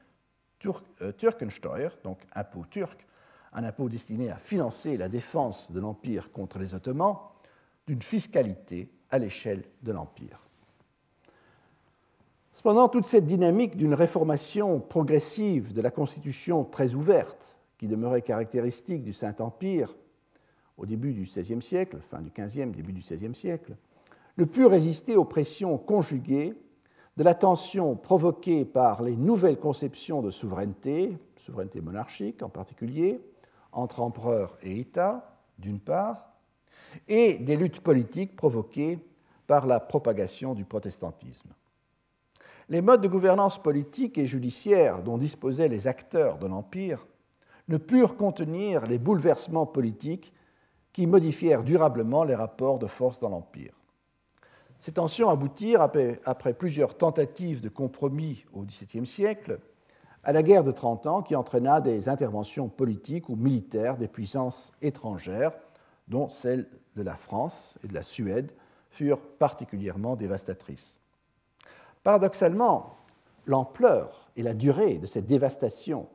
euh, Turkensteuer, donc impôt turc, un impôt destiné à financer la défense de l'Empire contre les Ottomans, d'une fiscalité à l'échelle de l'Empire. Cependant, toute cette dynamique d'une réformation progressive de la Constitution très ouverte, qui demeurait caractéristique du Saint-Empire au début du XVIe siècle, fin du XVe, début du XVIe siècle, ne put résister aux pressions conjuguées de la tension provoquée par les nouvelles conceptions de souveraineté, souveraineté monarchique en particulier, entre empereur et État, d'une part, et des luttes politiques provoquées par la propagation du protestantisme les modes de gouvernance politique et judiciaire dont disposaient les acteurs de l'Empire ne purent contenir les bouleversements politiques qui modifièrent durablement les rapports de force dans l'Empire. Ces tensions aboutirent, après, plusieurs tentatives de compromis au XVIIe siècle, à la guerre de Trente Ans qui entraîna des interventions politiques ou militaires des puissances étrangères, dont celles de la France et de la Suède furent particulièrement dévastatrices. Paradoxalement, l'ampleur et la durée de cette dévastation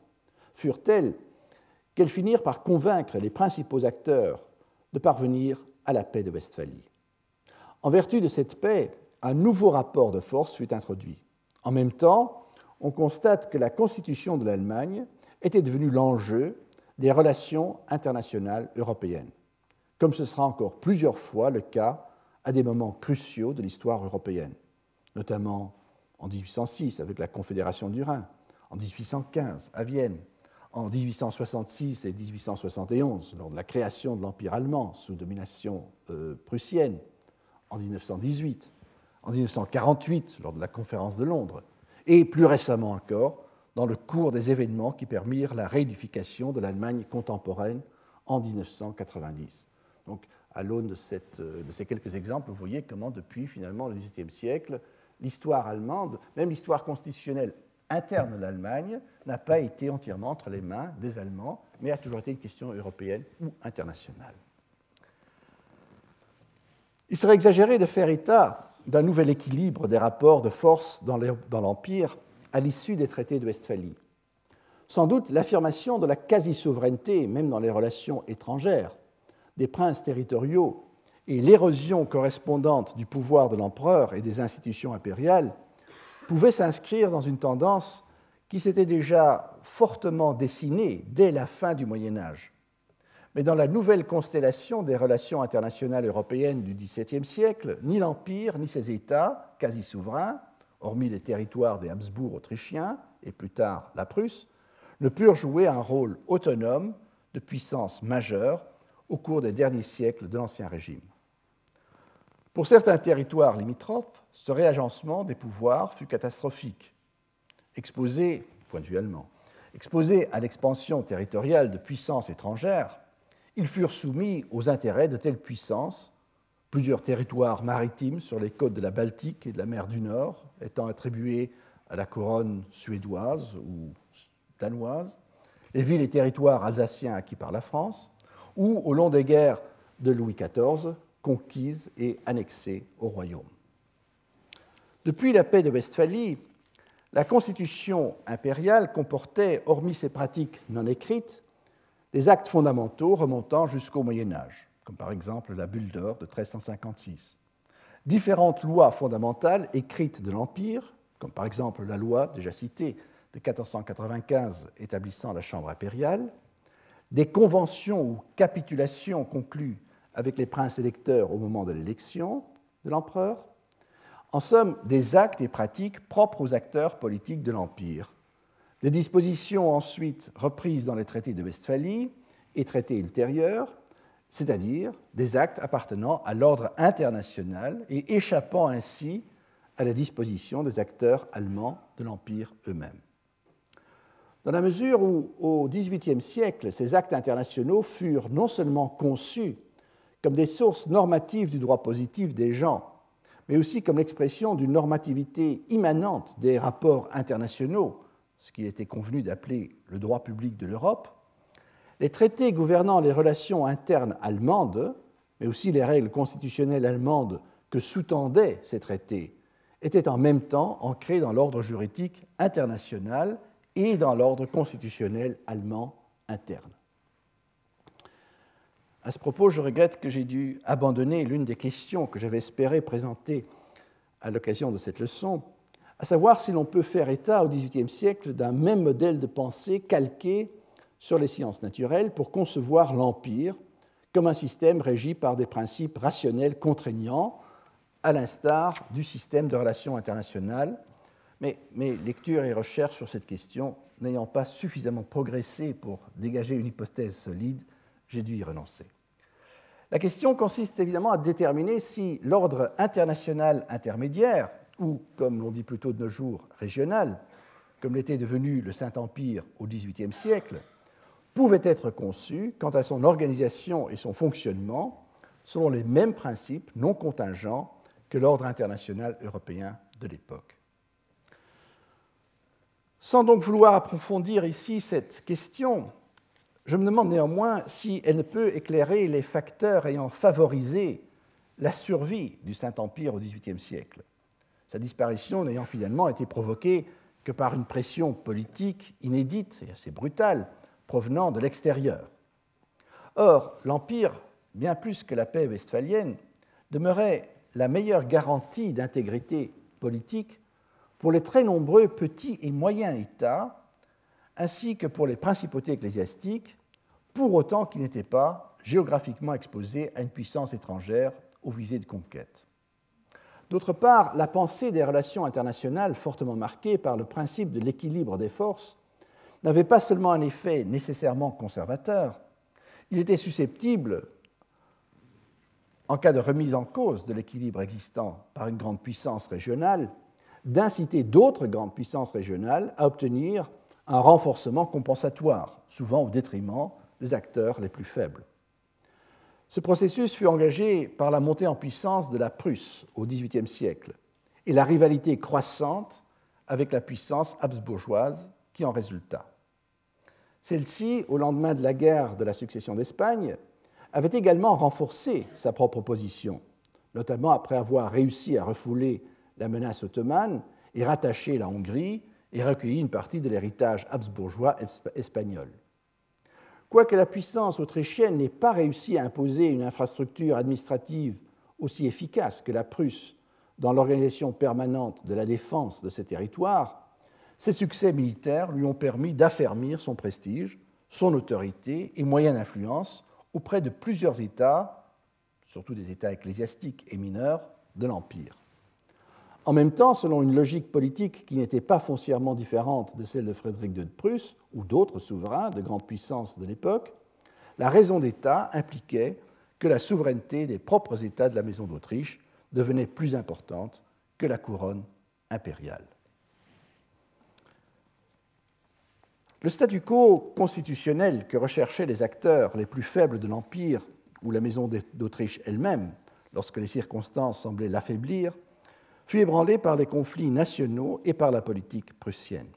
furent telles qu'elles finirent par convaincre les principaux acteurs de parvenir à la paix de Westphalie. En vertu de cette paix, un nouveau rapport de force fut introduit. En même temps, on constate que la constitution de l'Allemagne était devenue l'enjeu des relations internationales européennes, comme ce sera encore plusieurs fois le cas à des moments cruciaux de l'histoire européenne, notamment en 1806 avec la Confédération du Rhin, en 1815 à Vienne, en 1866 et 1871 lors de la création de l'Empire allemand sous domination euh, prussienne, en 1918, en 1948 lors de la conférence de Londres, et plus récemment encore dans le cours des événements qui permirent la réunification de l'Allemagne contemporaine en 1990. Donc, à l'aune de, euh, de, ces quelques exemples, vous voyez comment, depuis finalement le XVIIIe siècle, l'histoire allemande, même l'histoire constitutionnelle interne de l'Allemagne, n'a pas été entièrement entre les mains des Allemands, mais a toujours été une question européenne ou internationale. Il serait exagéré de faire état d'un nouvel équilibre des rapports de force dans l'Empire à l'issue des traités de Westphalie. Sans doute l'affirmation de la quasi-souveraineté, même dans les relations étrangères, des princes territoriaux et l'érosion correspondante du pouvoir de l'empereur et des institutions impériales pouvaient s'inscrire dans une tendance qui s'était déjà fortement dessinée dès la fin du Moyen Âge. Mais dans la nouvelle constellation des relations internationales européennes du XVIIe siècle, ni l'Empire ni ses États, quasi souverains, hormis les territoires des Habsbourg autrichiens et plus tard la Prusse, ne purent jouer un rôle autonome de puissance majeure au cours des derniers siècles de l'Ancien Régime. Pour certains territoires limitrophes, ce réagencement des pouvoirs fut catastrophique. Exposés, point de vue allemand, exposés à l'expansion territoriale de puissances étrangères, ils furent soumis aux intérêts de telles puissances, plusieurs territoires maritimes sur les côtes de la Baltique et de la mer du Nord étant attribués à la couronne suédoise ou danoise, les villes et territoires alsaciens acquis par la France, ou au long des guerres de Louis XIV, conquise et annexée au royaume. Depuis la paix de Westphalie, la constitution impériale comportait, hormis ses pratiques non écrites, des actes fondamentaux remontant jusqu'au Moyen Âge, comme par exemple la bulle d'or de 1356. Différentes lois fondamentales écrites de l'Empire, comme par exemple la loi déjà citée de 1495 établissant la Chambre impériale, des conventions ou capitulations conclues avec les princes électeurs au moment de l'élection de l'empereur, en somme des actes et pratiques propres aux acteurs politiques de l'Empire, des dispositions ensuite reprises dans les traités de Westphalie et traités ultérieurs, c'est-à-dire des actes appartenant à l'ordre international et échappant ainsi à la disposition des acteurs allemands de l'Empire eux-mêmes. Dans la mesure où, au XVIIIe siècle, ces actes internationaux furent non seulement conçus comme des sources normatives du droit positif des gens, mais aussi comme l'expression d'une normativité immanente des rapports internationaux, ce qu'il était convenu d'appeler le droit public de l'Europe, les traités gouvernant les relations internes allemandes, mais aussi les règles constitutionnelles allemandes que sous-tendaient ces traités, étaient en même temps ancrés dans l'ordre juridique international et dans l'ordre constitutionnel allemand interne. À ce propos, je regrette que j'ai dû abandonner l'une des questions que j'avais espéré présenter à l'occasion de cette leçon, à savoir si l'on peut faire état au XVIIIe siècle d'un même modèle de pensée calqué sur les sciences naturelles pour concevoir l'Empire comme un système régi par des principes rationnels contraignants, à l'instar du système de relations internationales. Mais mes lectures et recherches sur cette question n'ayant pas suffisamment progressé pour dégager une hypothèse solide, j'ai dû y renoncer. La question consiste évidemment à déterminer si l'ordre international intermédiaire, ou comme l'on dit plutôt de nos jours régional, comme l'était devenu le Saint-Empire au XVIIIe siècle, pouvait être conçu quant à son organisation et son fonctionnement selon les mêmes principes non contingents que l'ordre international européen de l'époque. Sans donc vouloir approfondir ici cette question, je me demande néanmoins si elle ne peut éclairer les facteurs ayant favorisé la survie du Saint-Empire au XVIIIe siècle, sa disparition n'ayant finalement été provoquée que par une pression politique inédite et assez brutale provenant de l'extérieur. Or, l'Empire, bien plus que la paix westphalienne, demeurait la meilleure garantie d'intégrité politique pour les très nombreux petits et moyens États, ainsi que pour les principautés ecclésiastiques, pour autant qu'ils n'étaient pas géographiquement exposés à une puissance étrangère aux visées de conquête. D'autre part, la pensée des relations internationales fortement marquée par le principe de l'équilibre des forces n'avait pas seulement un effet nécessairement conservateur, il était susceptible, en cas de remise en cause de l'équilibre existant par une grande puissance régionale, d'inciter d'autres grandes puissances régionales à obtenir un renforcement compensatoire, souvent au détriment des acteurs les plus faibles. Ce processus fut engagé par la montée en puissance de la Prusse au XVIIIe siècle et la rivalité croissante avec la puissance habsbourgeoise qui en résulta. Celle-ci, au lendemain de la guerre de la succession d'Espagne, avait également renforcé sa propre position, notamment après avoir réussi à refouler la menace ottomane et rattacher la Hongrie et recueilli une partie de l'héritage habsbourgeois espagnol. Quoique la puissance autrichienne n'ait pas réussi à imposer une infrastructure administrative aussi efficace que la Prusse dans l'organisation permanente de la défense de ses territoires, ces succès militaires lui ont permis d'affermir son prestige, son autorité et moyens d'influence auprès de plusieurs États, surtout des États ecclésiastiques et mineurs, de l'Empire. En même temps, selon une logique politique qui n'était pas foncièrement différente de celle de Frédéric II de Prusse ou d'autres souverains de grande puissance de l'époque, la raison d'État impliquait que la souveraineté des propres États de la Maison d'Autriche devenait plus importante que la couronne impériale. Le statu quo constitutionnel que recherchaient les acteurs les plus faibles de l'Empire ou la Maison d'Autriche elle-même, lorsque les circonstances semblaient l'affaiblir, fut ébranlé par les conflits nationaux et par la politique prussienne.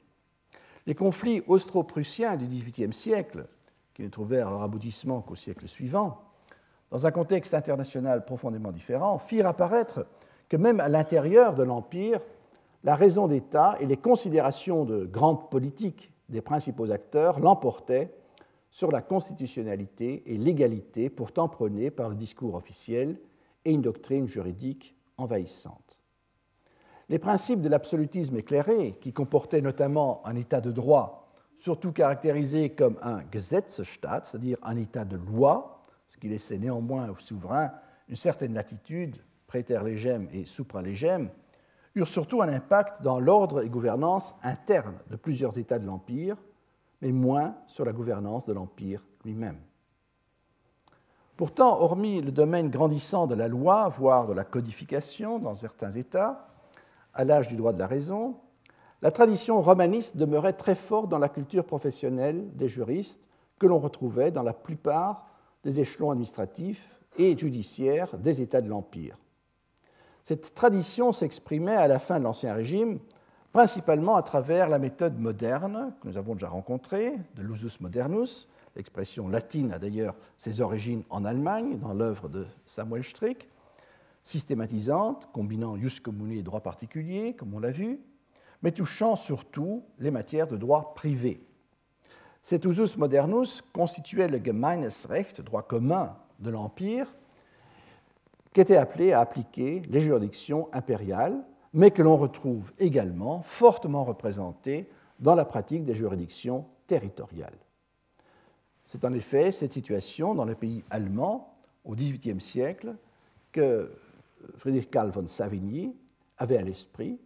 Les conflits austro-prussiens du XVIIIe siècle, qui ne trouvèrent leur aboutissement qu'au siècle suivant, dans un contexte international profondément différent, firent apparaître que même à l'intérieur de l'Empire, la raison d'État et les considérations de grande politique des principaux acteurs l'emportaient sur la constitutionnalité et l'égalité pourtant prônées par le discours officiel et une doctrine juridique envahissante. Les principes de l'absolutisme éclairé, qui comportaient notamment un état de droit, surtout caractérisé comme un Gesetzestaat, c'est-à-dire un état de loi, ce qui laissait néanmoins au souverain une certaine latitude, préterlégème et supralégème, eurent surtout un impact dans l'ordre et gouvernance interne de plusieurs États de l'Empire, mais moins sur la gouvernance de l'Empire lui-même. Pourtant, hormis le domaine grandissant de la loi, voire de la codification dans certains États, à l'âge du droit de la raison, la tradition romaniste demeurait très forte dans la culture professionnelle des juristes que l'on retrouvait dans la plupart des échelons administratifs et judiciaires des États de l'Empire. Cette tradition s'exprimait à la fin de l'Ancien Régime principalement à travers la méthode moderne que nous avons déjà rencontrée, de l'usus modernus. L'expression latine a d'ailleurs ses origines en Allemagne, dans l'œuvre de Samuel Strick, systématisante, combinant jus commune et droit particulier, comme on l'a vu, mais touchant surtout les matières de droit privé. Cet usus modernus constituait le Gemeinesrecht, droit commun de l'Empire, qui était appelé à appliquer les juridictions impériales, mais que l'on retrouve également fortement représenté dans la pratique des juridictions territoriales. C'est en effet cette situation dans le pays allemand au XVIIIe siècle que Friedrich Karl von Savigny avait à l'esprit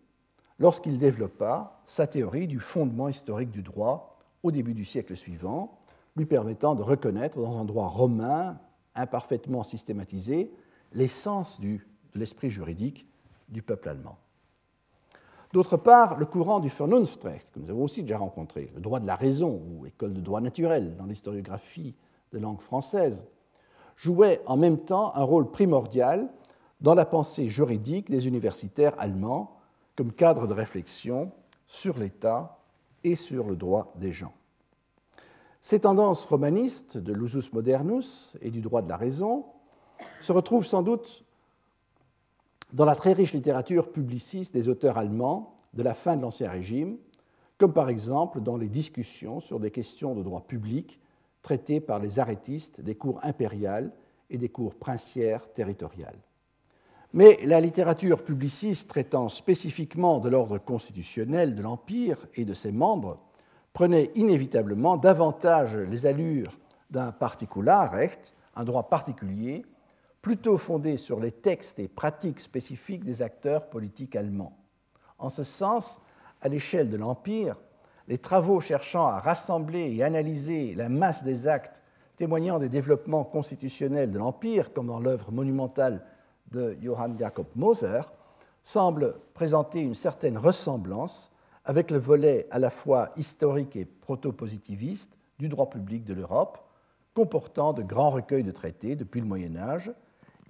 lorsqu'il développa sa théorie du fondement historique du droit au début du siècle suivant, lui permettant de reconnaître dans un droit romain imparfaitement systématisé l'essence de l'esprit juridique du peuple allemand. D'autre part, le courant du Vernunftrecht, que nous avons aussi déjà rencontré, le droit de la raison, ou école de droit naturel dans l'historiographie de langue française, jouait en même temps un rôle primordial dans la pensée juridique des universitaires allemands comme cadre de réflexion sur l'État et sur le droit des gens. Ces tendances romanistes de l'usus modernus et du droit de la raison se retrouvent sans doute dans la très riche littérature publiciste des auteurs allemands de la fin de l'Ancien Régime, comme par exemple dans les discussions sur des questions de droit public traitées par les arrêtistes des cours impériales et des cours princières territoriales. Mais la littérature publiciste traitant spécifiquement de l'ordre constitutionnel de l'Empire et de ses membres prenait inévitablement davantage les allures d'un recht, un droit particulier, plutôt fondé sur les textes et pratiques spécifiques des acteurs politiques allemands. En ce sens, à l'échelle de l'Empire, les travaux cherchant à rassembler et analyser la masse des actes témoignant des développements constitutionnels de l'Empire, comme dans l'œuvre monumentale de Johann Jakob Moser, semblent présenter une certaine ressemblance avec le volet à la fois historique et proto-positiviste du droit public de l'Europe, comportant de grands recueils de traités depuis le Moyen Âge,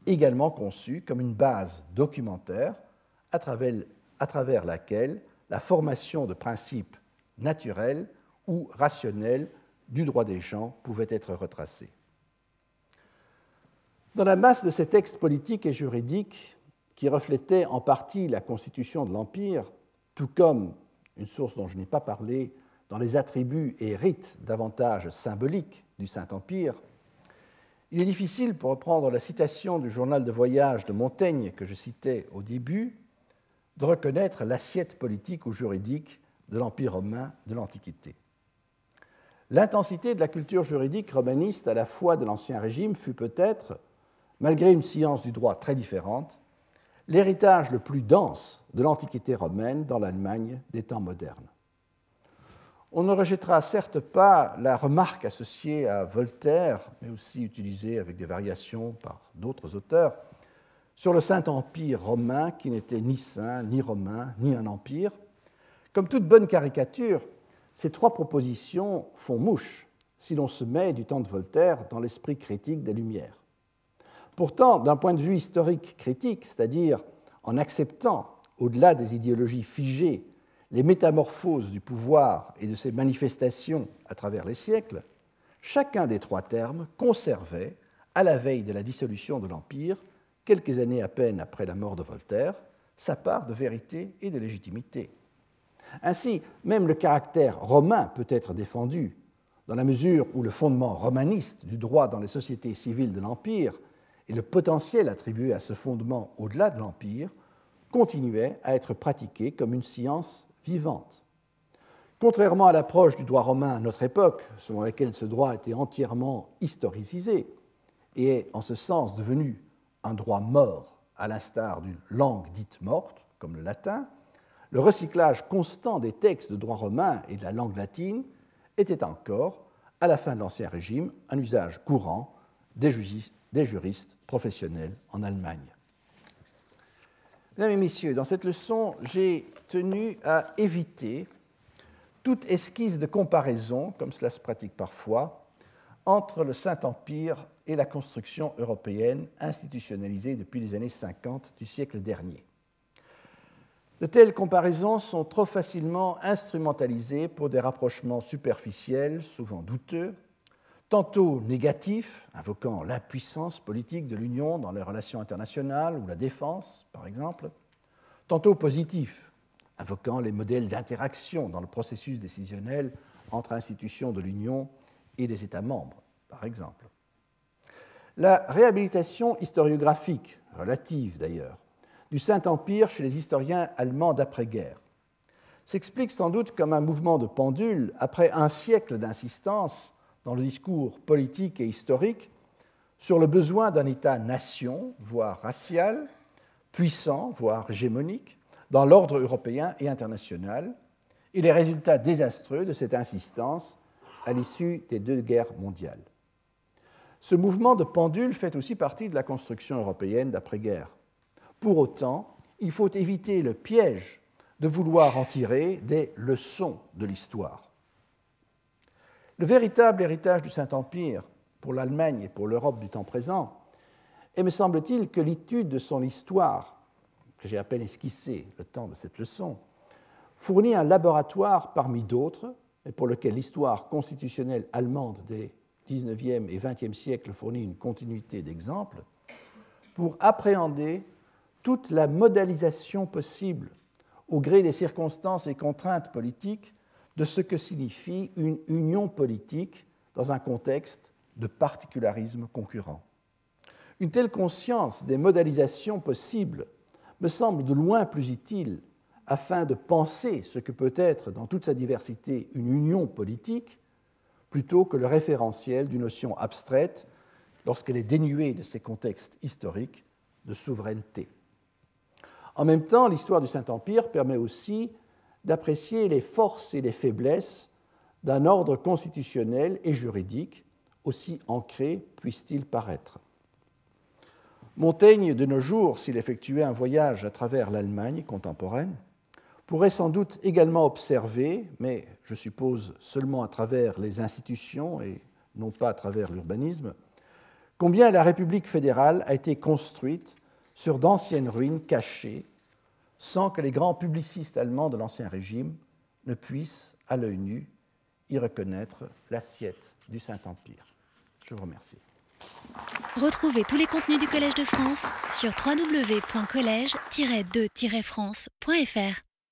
également conçu comme une base documentaire à travers, à travers laquelle la formation de principes naturels ou rationnels du droit des gens pouvait être retracée. Dans la masse de ces textes politiques et juridiques qui reflétaient en partie la constitution de l'Empire, tout comme une source dont je n'ai pas parlé, dans les attributs et rites davantage symboliques du Saint-Empire, il est difficile, pour reprendre la citation du journal de voyage de Montaigne que je citais au début, de reconnaître l'assiette politique ou juridique de l'Empire romain de l'Antiquité. L'intensité de la culture juridique romaniste à la fois de l'Ancien Régime fut peut-être, malgré une science du droit très différente, l'héritage le plus dense de l'Antiquité romaine dans l'Allemagne des temps modernes. On ne rejettera certes pas la remarque associée à Voltaire, mais aussi utilisée avec des variations par d'autres auteurs, sur le Saint-Empire romain qui n'était ni saint, ni romain, ni un empire. Comme toute bonne caricature, ces trois propositions font mouche si l'on se met du temps de Voltaire dans l'esprit critique des Lumières. Pourtant, d'un point de vue historique critique, c'est-à-dire en acceptant, au-delà des idéologies figées les métamorphoses du pouvoir et de ses manifestations à travers les siècles, chacun des trois termes conservait, à la veille de la dissolution de l'Empire, quelques années à peine après la mort de Voltaire, sa part de vérité et de légitimité. Ainsi, même le caractère romain peut être défendu, dans la mesure où le fondement romaniste du droit dans les sociétés civiles de l'Empire et le potentiel attribué à ce fondement au-delà de l'Empire continuaient à être pratiqués comme une science vivante. Contrairement à l'approche du droit romain à notre époque, selon laquelle ce droit était entièrement historicisé et est en ce sens devenu un droit mort, à l'instar d'une langue dite morte, comme le latin, le recyclage constant des textes de droit romain et de la langue latine était encore, à la fin de l'Ancien Régime, un usage courant des, juristes professionnels en Allemagne. Mesdames et messieurs, dans cette leçon, j'ai tenu à éviter toute esquisse de comparaison, comme cela se pratique parfois, entre le Saint-Empire et la construction européenne institutionnalisée depuis les années 50 du siècle dernier. De telles comparaisons sont trop facilement instrumentalisées pour des rapprochements superficiels, souvent douteux, tantôt négatifs, invoquant l'impuissance politique de l'Union dans les relations internationales ou la défense, par exemple, tantôt positifs, invoquant les modèles d'interaction dans le processus décisionnel entre institutions de l'Union et des États membres, par exemple. La réhabilitation historiographique, relative d'ailleurs, du Saint-Empire chez les historiens allemands d'après-guerre s'explique sans doute comme un mouvement de pendule après un siècle d'insistance dans le discours politique et historique sur le besoin d'un État-nation, voire racial, puissant, voire hégémonique, dans l'ordre européen et international, et les résultats désastreux de cette insistance à l'issue des deux guerres mondiales. Ce mouvement de pendule fait aussi partie de la construction européenne d'après-guerre. Pour autant, il faut éviter le piège de vouloir en tirer des leçons de l'histoire. Le véritable héritage du Saint-Empire pour l'Allemagne et pour l'Europe du temps présent est, me semble-t-il, que l'étude de son histoire, que j'ai à peine esquissé le temps de cette leçon, fournit un laboratoire parmi d'autres, et pour lequel l'histoire constitutionnelle allemande des 19e et 20e siècles fournit une continuité d'exemples, pour appréhender toute la modélisation possible au gré des circonstances et contraintes politiques de ce que signifie une union politique dans un contexte de particularisme concurrent. Une telle conscience des modélisations possibles me semble de loin plus utile afin de penser ce que peut être dans toute sa diversité une union politique plutôt que le référentiel d'une notion abstraite lorsqu'elle est dénuée de ses contextes historiques de souveraineté. En même temps, l'histoire du Saint-Empire permet aussi d'apprécier les forces et les faiblesses d'un ordre constitutionnel et juridique, aussi ancré puisse-t-il paraître. Montaigne, de nos jours, s'il effectuait un voyage à travers l'Allemagne contemporaine, pourrait sans doute également observer, mais je suppose seulement à travers les institutions et non pas à travers l'urbanisme, combien la République fédérale a été construite sur d'anciennes ruines cachées sans que les grands publicistes allemands de l'Ancien Régime ne puissent, à l'œil nu, y reconnaître l'assiette du Saint-Empire. Je vous remercie. Retrouvez tous les contenus du Collège de France sur www.colège-2-france.fr.